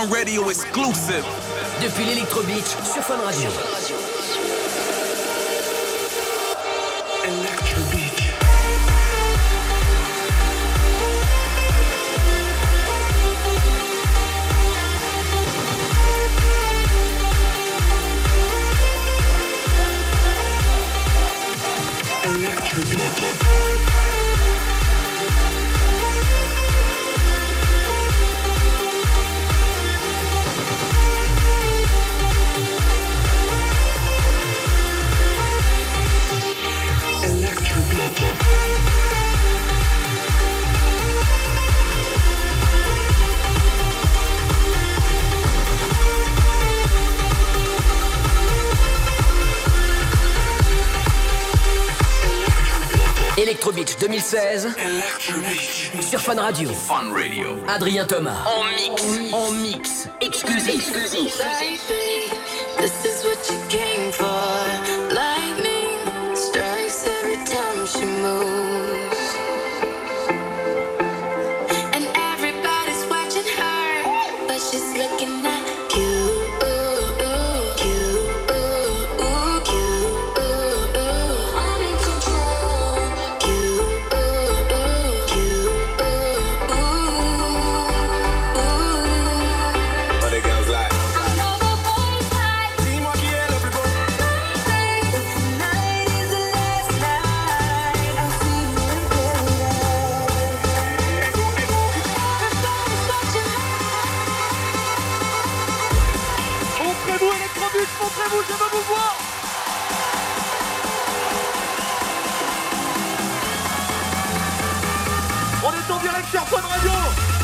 Fun Radio exclusive. Depuis l'Electro Beach sur Fun Radio. Electrobeach 2016. Electrobeach. Sur Fun Radio. Fun Radio. Adrien Thomas. En mix. En mix. Exclusif. Exclusif. This is what you get. ton direct sur Fun Radio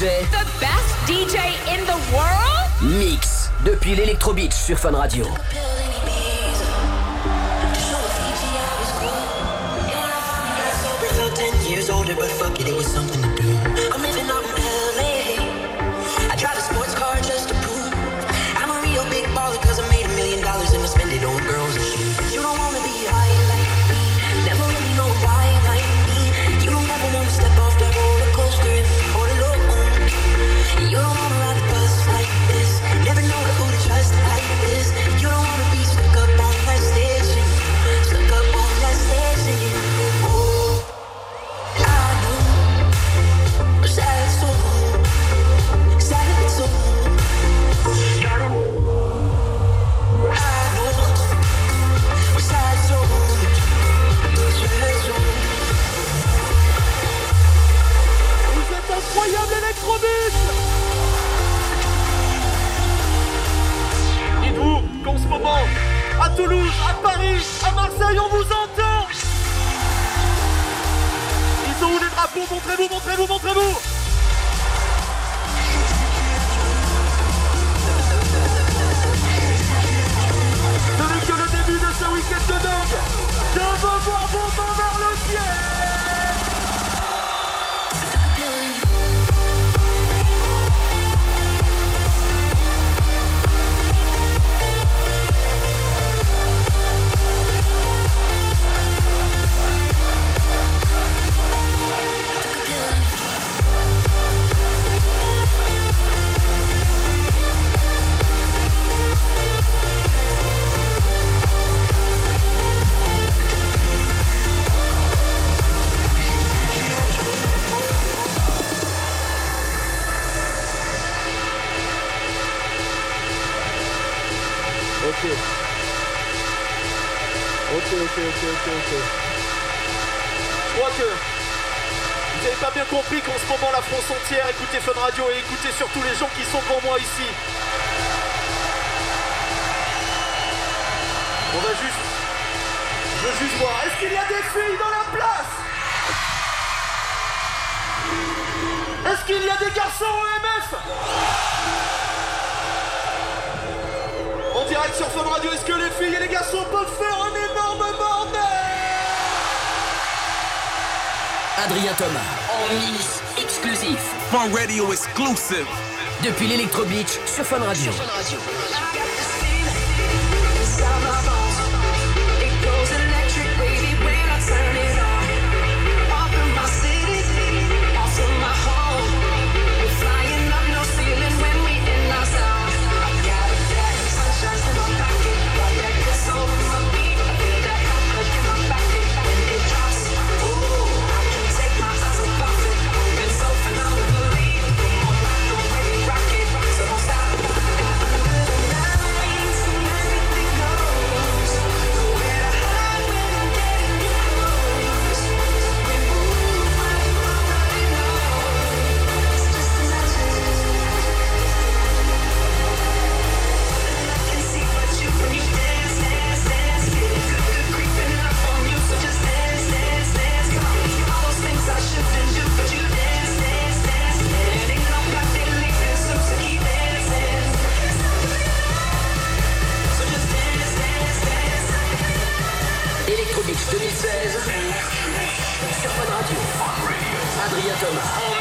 The best DJ in the world? Mix depuis l'Electro Beach sur Fun Radio. En direct sur Fun Radio, est-ce que les filles et les garçons peuvent faire un énorme bordel? Adrien Thomas. En mix exclusif. Fun Radio exclusive. Depuis l'Electro Beach sur Fun Sur Fun Radio. Welcome home.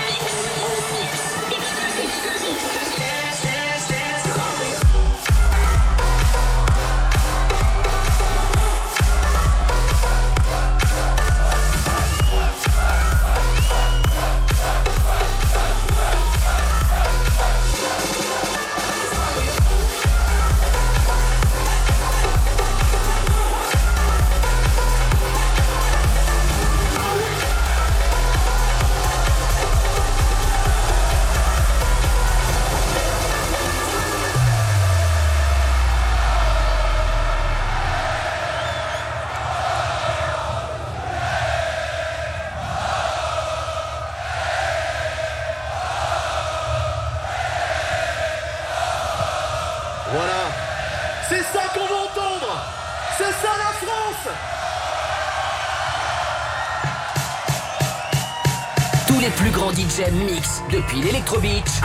DJ mix depuis l'Electro Beach.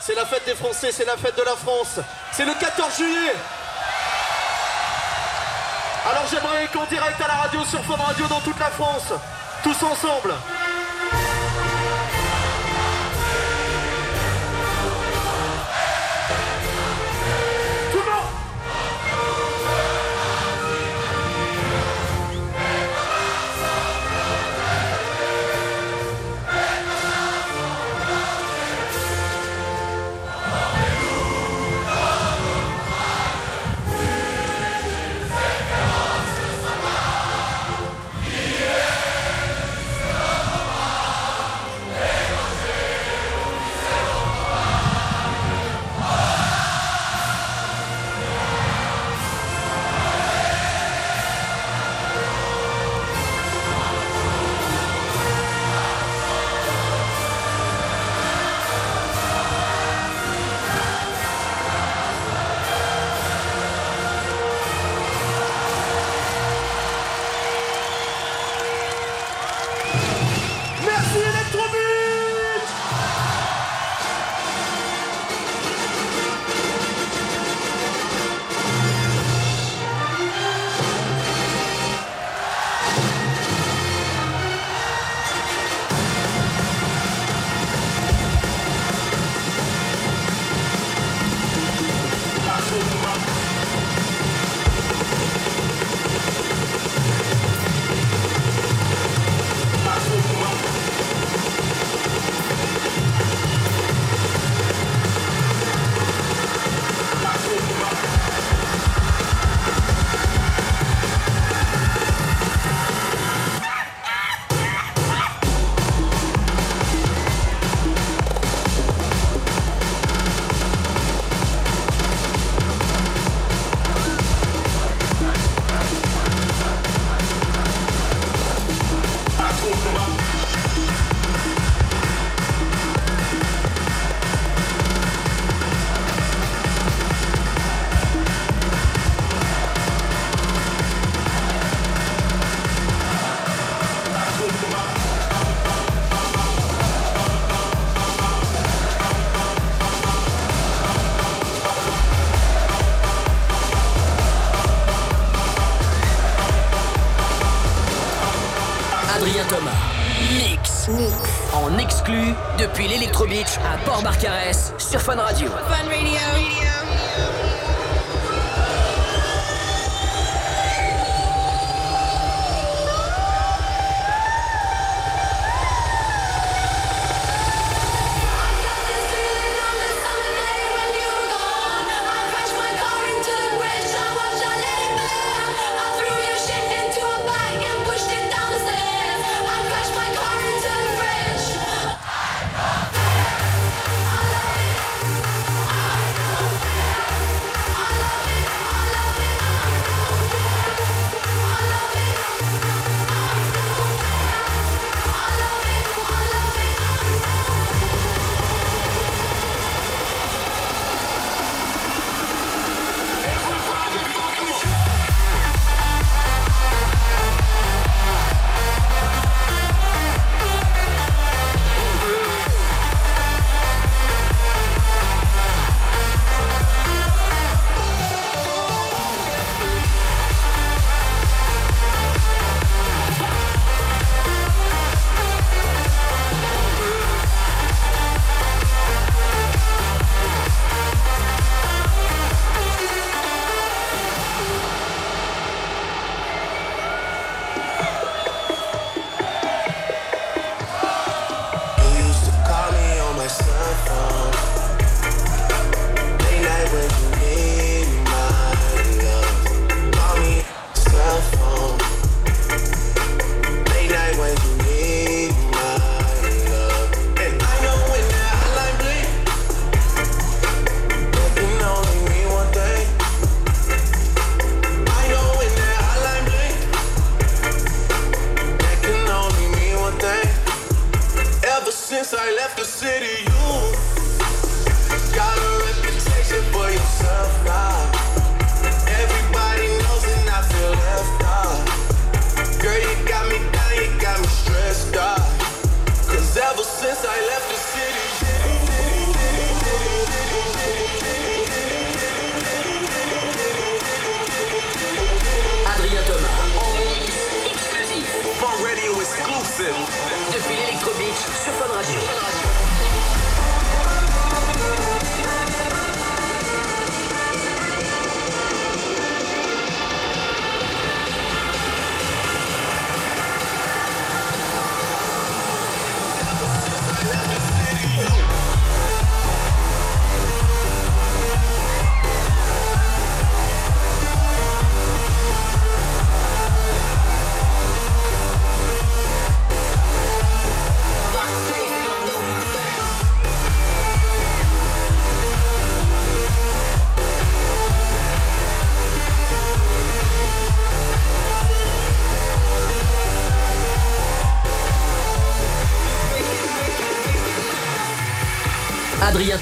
C'est la fête des Français, c'est la fête de la France. C'est le 14 juillet. Alors j'aimerais qu'en direct à la radio, sur Fun Radio dans toute la France, tous ensemble.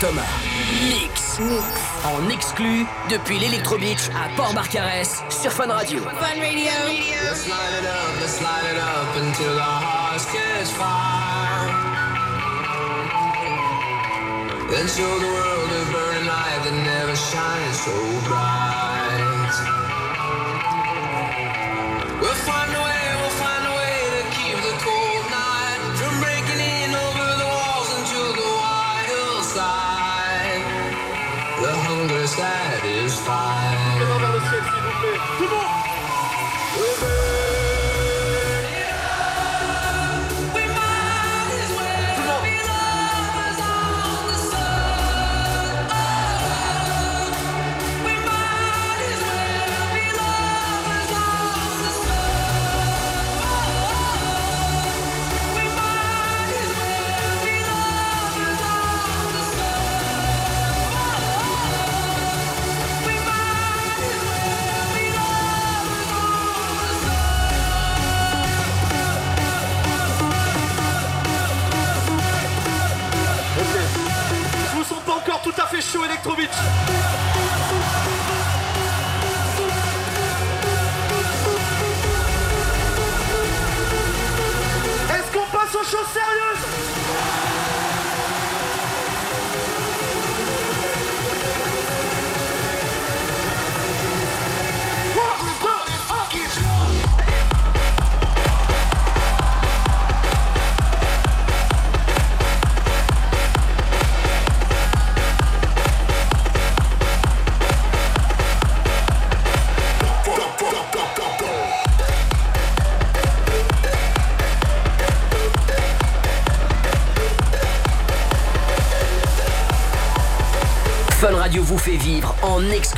Thomas. Mix. Mix. En exclu depuis l'Electro Beach à Port-Barcarès sur Fun Radio. Fun Radio. Let's light it up, let's light it up until our hearts catch fire. Then show the world a burning light that never shines so bright. Tout le monde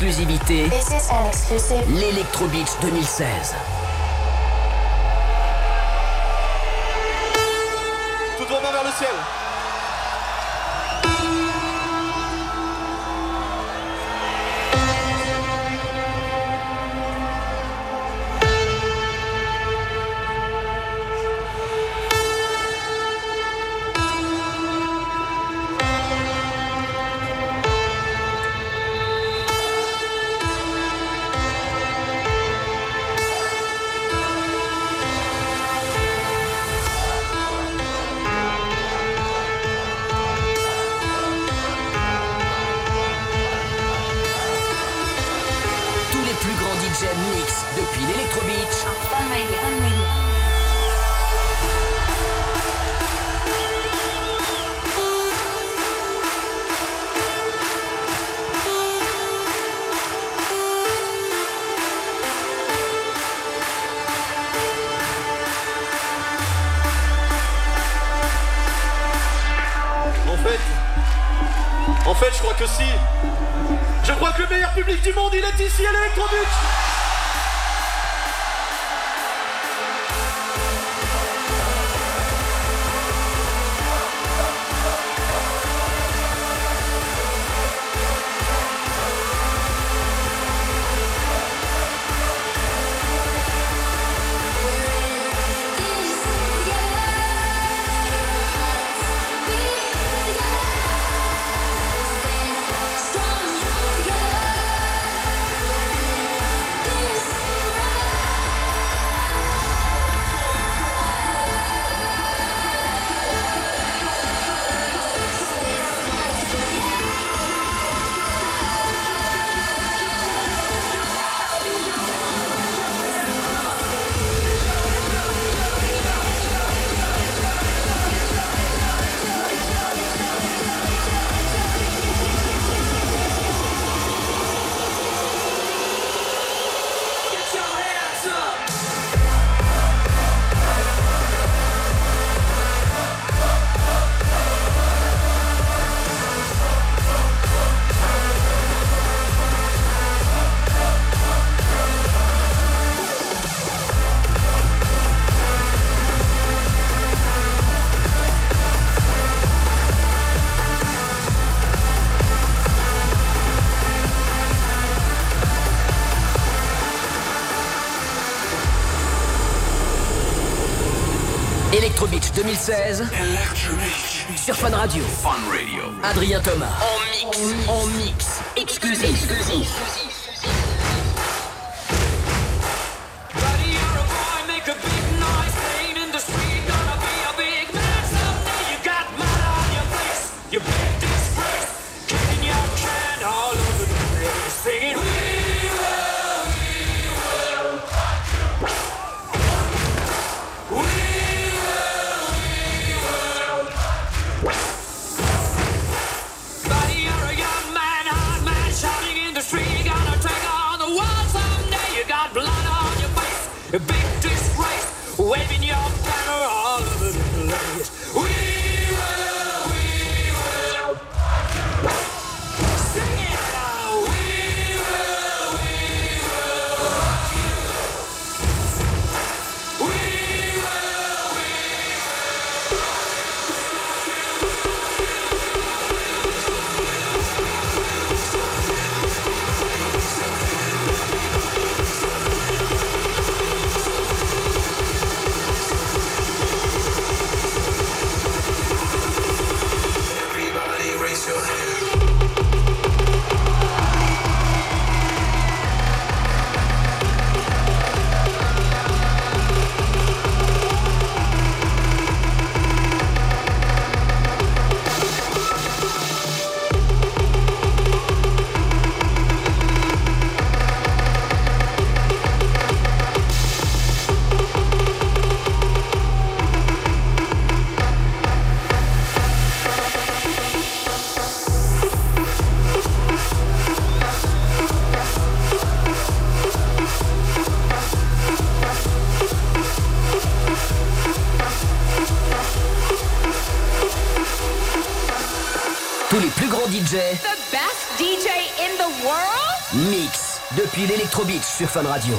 exclusivité, 2016. 2016 sur Fun Radio. Fun Radio. Adrien Thomas. En mix. En mix. Exclusif. Exclusif. les plus grands DJ. The best DJ in the world? Mix depuis l'Electro Beach sur Fun Radio.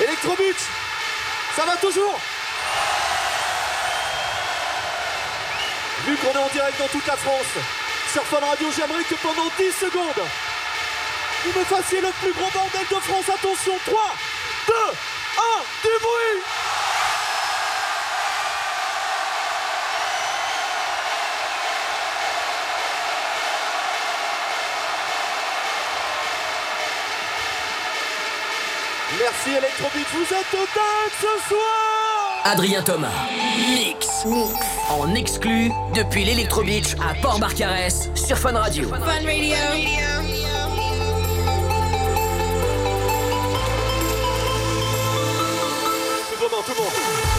Electrobut, ça va toujours Vu qu'on est en direct dans toute la France, sur Fun Radio, j'aimerais que pendant 10 secondes, vous me fassiez le plus gros bordel de France. Attention, 3, 2, 1, du bruit Merci Electrobeat, vous êtes dingue ce soir Adrien Thomas, mix, mix, en exclu depuis l'Electrobeach à Port-Barcarès sur Fun Radio. Fun Radio. クボ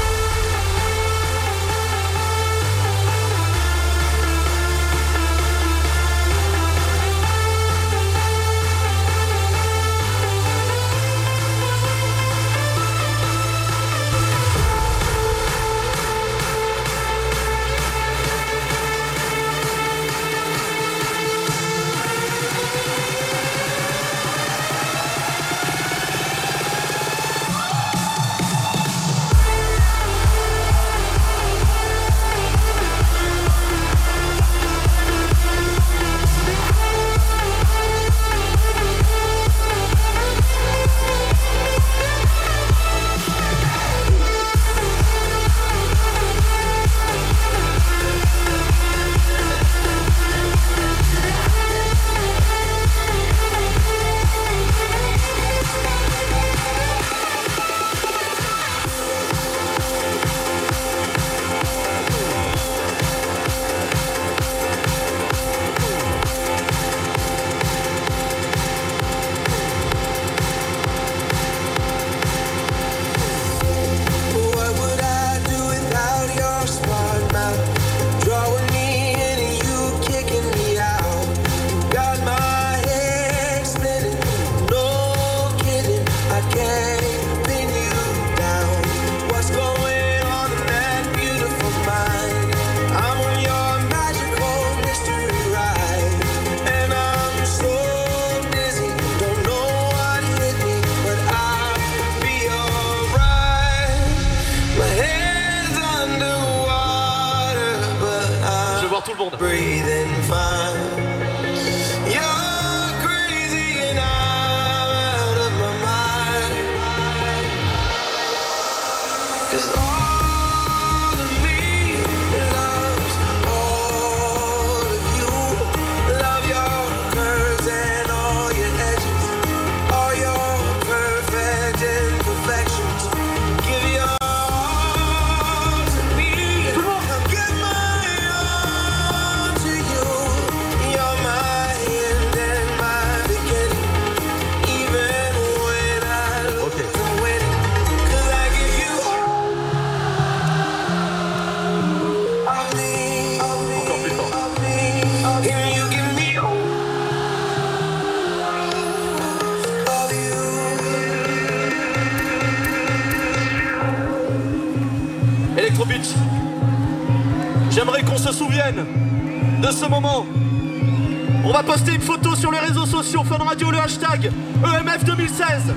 EMF 2016.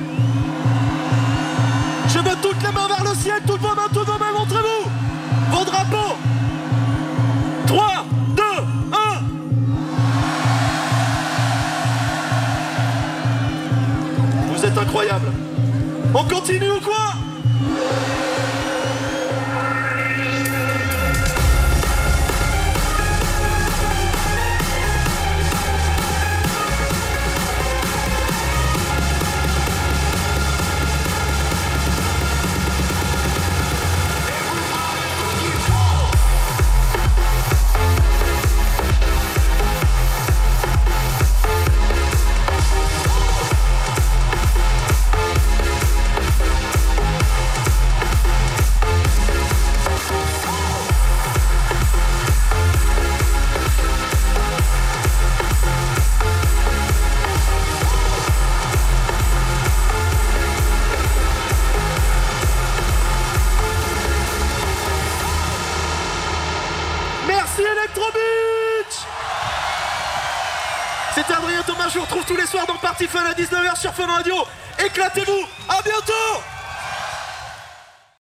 Je veux toutes les mains vers le ciel, toutes vos mains, toutes vos mains, montrez-vous vos drapeaux. 3, 2, 1. Vous êtes incroyables. On continue ou quoi? 19h sur Fun Radio. Éclatez-vous, à bientôt